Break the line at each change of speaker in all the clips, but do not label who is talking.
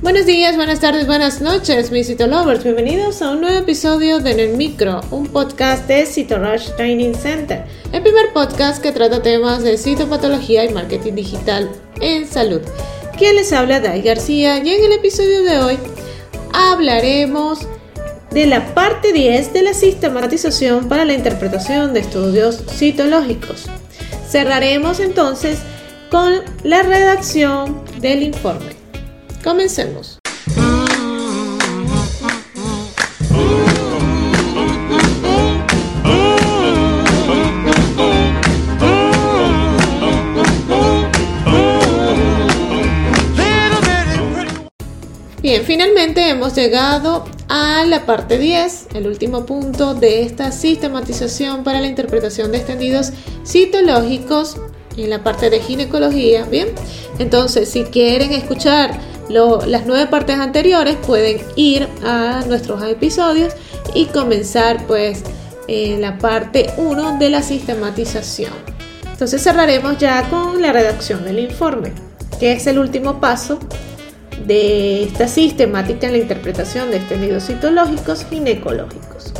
Buenos días, buenas tardes, buenas noches, mis Citolovers. Bienvenidos a un nuevo episodio de En el Micro, un podcast de CitoRush Training Center, el primer podcast que trata temas de citopatología y marketing digital en salud. Quien les habla, Dai García, y en el episodio de hoy hablaremos de la parte 10 de la sistematización para la interpretación de estudios citológicos. Cerraremos entonces con la redacción del informe. Comencemos. Bien, finalmente hemos llegado a la parte 10, el último punto de esta sistematización para la interpretación de extendidos citológicos en la parte de ginecología. Bien, entonces si quieren escuchar las nueve partes anteriores, pueden ir a nuestros episodios y comenzar pues en la parte 1 de la sistematización. Entonces cerraremos ya con la redacción del informe, que es el último paso de esta sistemática en la interpretación de extendidos citológicos ginecológicos.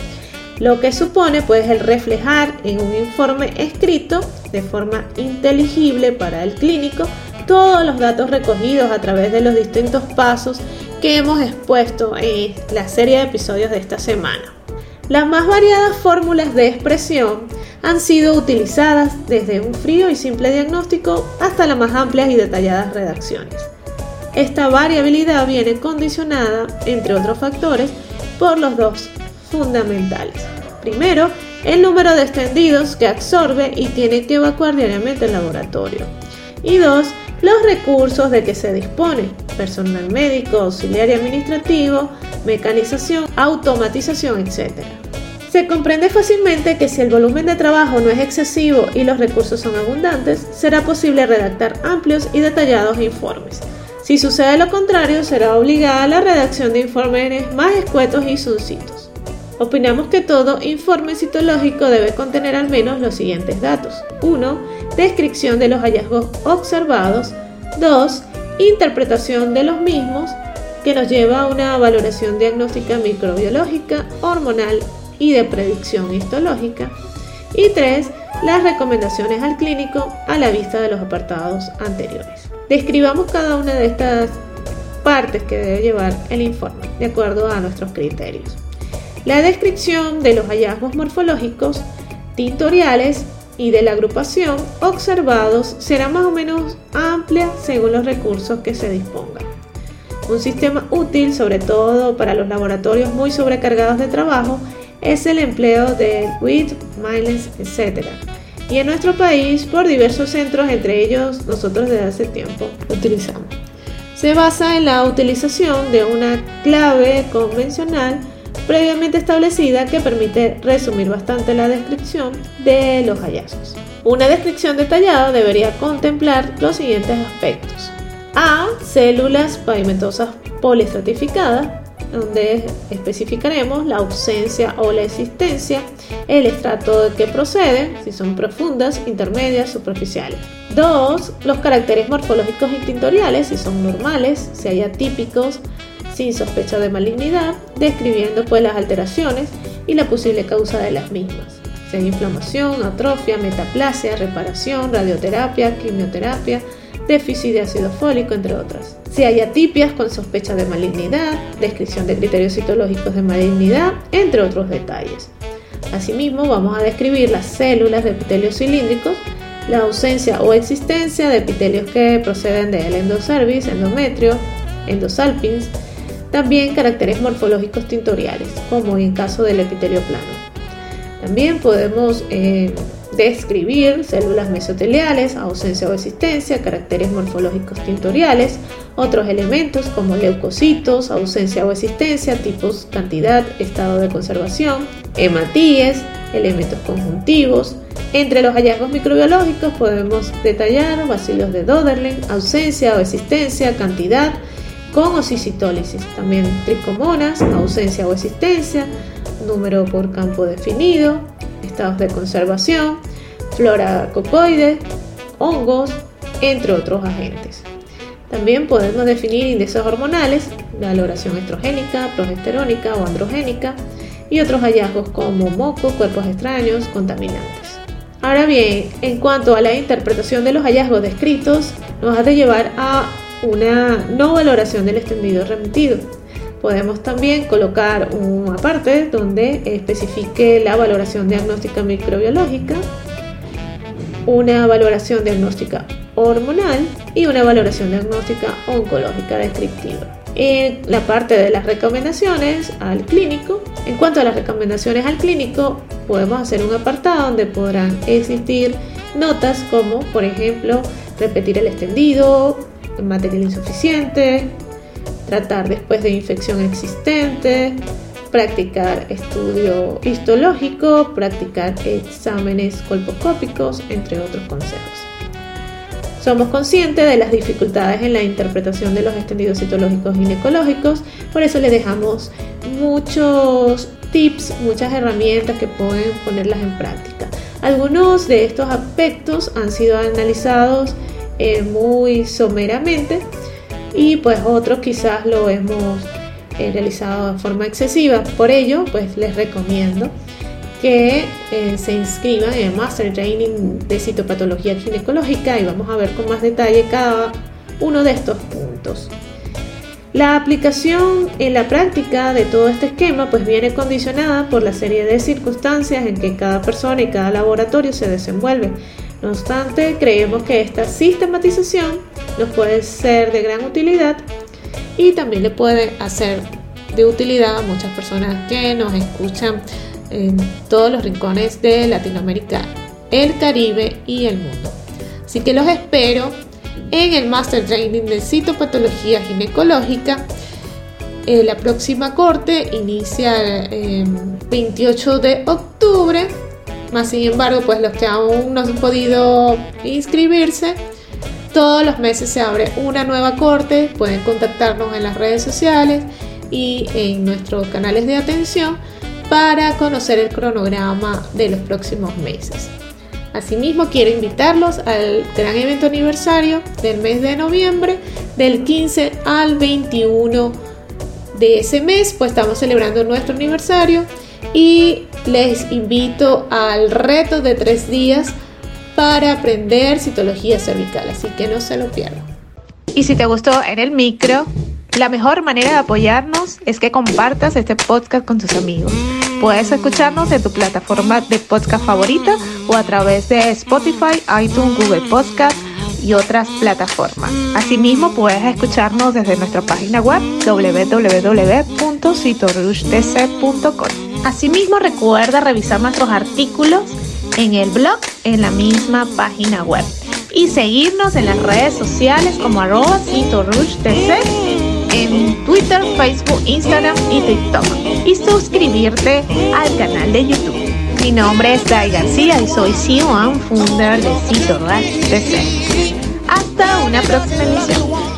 Lo que supone pues el reflejar en un informe escrito de forma inteligible para el clínico todos los datos recogidos a través de los distintos pasos que hemos expuesto en la serie de episodios de esta semana. Las más variadas fórmulas de expresión han sido utilizadas desde un frío y simple diagnóstico hasta las más amplias y detalladas redacciones. Esta variabilidad viene condicionada, entre otros factores, por los dos fundamentales. Primero, el número de extendidos que absorbe y tiene que evacuar diariamente el laboratorio. Y dos, los recursos de que se dispone, personal médico, auxiliar y administrativo, mecanización, automatización, etc. Se comprende fácilmente que si el volumen de trabajo no es excesivo y los recursos son abundantes, será posible redactar amplios y detallados informes. Si sucede lo contrario, será obligada la redacción de informes más escuetos y suncitos. Opinamos que todo informe citológico debe contener al menos los siguientes datos. 1. Descripción de los hallazgos observados. 2. Interpretación de los mismos, que nos lleva a una valoración diagnóstica microbiológica, hormonal y de predicción histológica. Y 3. Las recomendaciones al clínico a la vista de los apartados anteriores. Describamos cada una de estas partes que debe llevar el informe, de acuerdo a nuestros criterios. La descripción de los hallazgos morfológicos, tintoriales y de la agrupación observados será más o menos amplia según los recursos que se dispongan. Un sistema útil, sobre todo para los laboratorios muy sobrecargados de trabajo, es el empleo de WIT, Miles, etc y en nuestro país por diversos centros, entre ellos nosotros desde hace tiempo utilizamos. Se basa en la utilización de una clave convencional previamente establecida que permite resumir bastante la descripción de los hallazgos. Una descripción detallada debería contemplar los siguientes aspectos. A. Células pavimentosas poliestratificadas donde especificaremos la ausencia o la existencia, el estrato de que proceden, si son profundas, intermedias, superficiales. 2. Los caracteres morfológicos y tintoriales, si son normales, si hay atípicos, sin sospecha de malignidad, describiendo pues las alteraciones y la posible causa de las mismas. Hay inflamación, atrofia, metaplasia, reparación, radioterapia, quimioterapia, déficit de ácido fólico, entre otras. Si hay atipias con sospecha de malignidad, descripción de criterios citológicos de malignidad, entre otros detalles. Asimismo, vamos a describir las células de epitelios cilíndricos, la ausencia o existencia de epitelios que proceden del endocervis, endometrio, endosalpins, también caracteres morfológicos tintoriales, como en caso del epitelio plano. También podemos eh, describir células mesoteliales, ausencia o existencia, caracteres morfológicos tintoriales, otros elementos como leucocitos, ausencia o existencia, tipos, cantidad, estado de conservación, hematíes, elementos conjuntivos. Entre los hallazgos microbiológicos podemos detallar bacilos de Doderlen, ausencia o existencia, cantidad, con osicitólisis. También tricomonas, ausencia o existencia, número por campo definido, estados de conservación, flora cocoide, hongos, entre otros agentes. También podemos definir índices hormonales, valoración estrogénica, progesterónica o androgénica y otros hallazgos como moco, cuerpos extraños, contaminantes. Ahora bien, en cuanto a la interpretación de los hallazgos descritos, nos ha de llevar a una no valoración del extendido remitido. Podemos también colocar una parte donde especifique la valoración diagnóstica microbiológica, una valoración diagnóstica hormonal y una valoración diagnóstica oncológica descriptiva. En la parte de las recomendaciones al clínico, en cuanto a las recomendaciones al clínico, podemos hacer un apartado donde podrán existir notas como, por ejemplo, repetir el extendido, material insuficiente, tratar después de infección existente, practicar estudio histológico, practicar exámenes colposcópicos, entre otros consejos. Somos conscientes de las dificultades en la interpretación de los extendidos citológicos ginecológicos, por eso le dejamos muchos tips, muchas herramientas que pueden ponerlas en práctica. Algunos de estos aspectos han sido analizados eh, muy someramente y pues otros quizás lo hemos eh, realizado de forma excesiva. Por ello, pues les recomiendo que eh, se inscriban en el Master Training de Citopatología Ginecológica y vamos a ver con más detalle cada uno de estos puntos. La aplicación en la práctica de todo este esquema pues viene condicionada por la serie de circunstancias en que cada persona y cada laboratorio se desenvuelve. No obstante, creemos que esta sistematización nos puede ser de gran utilidad y también le puede hacer de utilidad a muchas personas que nos escuchan en todos los rincones de Latinoamérica, el Caribe y el mundo. Así que los espero en el Master Training de Citopatología Ginecológica. Eh, la próxima corte inicia el 28 de octubre. Más sin embargo, pues los que aún no han podido inscribirse, todos los meses se abre una nueva corte. Pueden contactarnos en las redes sociales y en nuestros canales de atención para conocer el cronograma de los próximos meses. Asimismo, quiero invitarlos al gran evento aniversario del mes de noviembre, del 15 al 21 de ese mes, pues estamos celebrando nuestro aniversario y les invito al reto de tres días para aprender citología cervical, así que no se lo pierdan. Y si te gustó en el micro, la mejor manera de apoyarnos es que compartas este podcast con tus amigos. Puedes escucharnos en tu plataforma de podcast favorita o a través de Spotify, iTunes, Google Podcast y otras plataformas. Asimismo, puedes escucharnos desde nuestra página web www.citorushdc.com. Asimismo, recuerda revisar nuestros artículos en el blog en la misma página web y seguirnos en las redes sociales como arroba en Twitter, Facebook, Instagram y TikTok y suscribirte al canal de YouTube. Mi nombre es Dai García y soy CEO and founder de Cito Hasta una próxima emisión.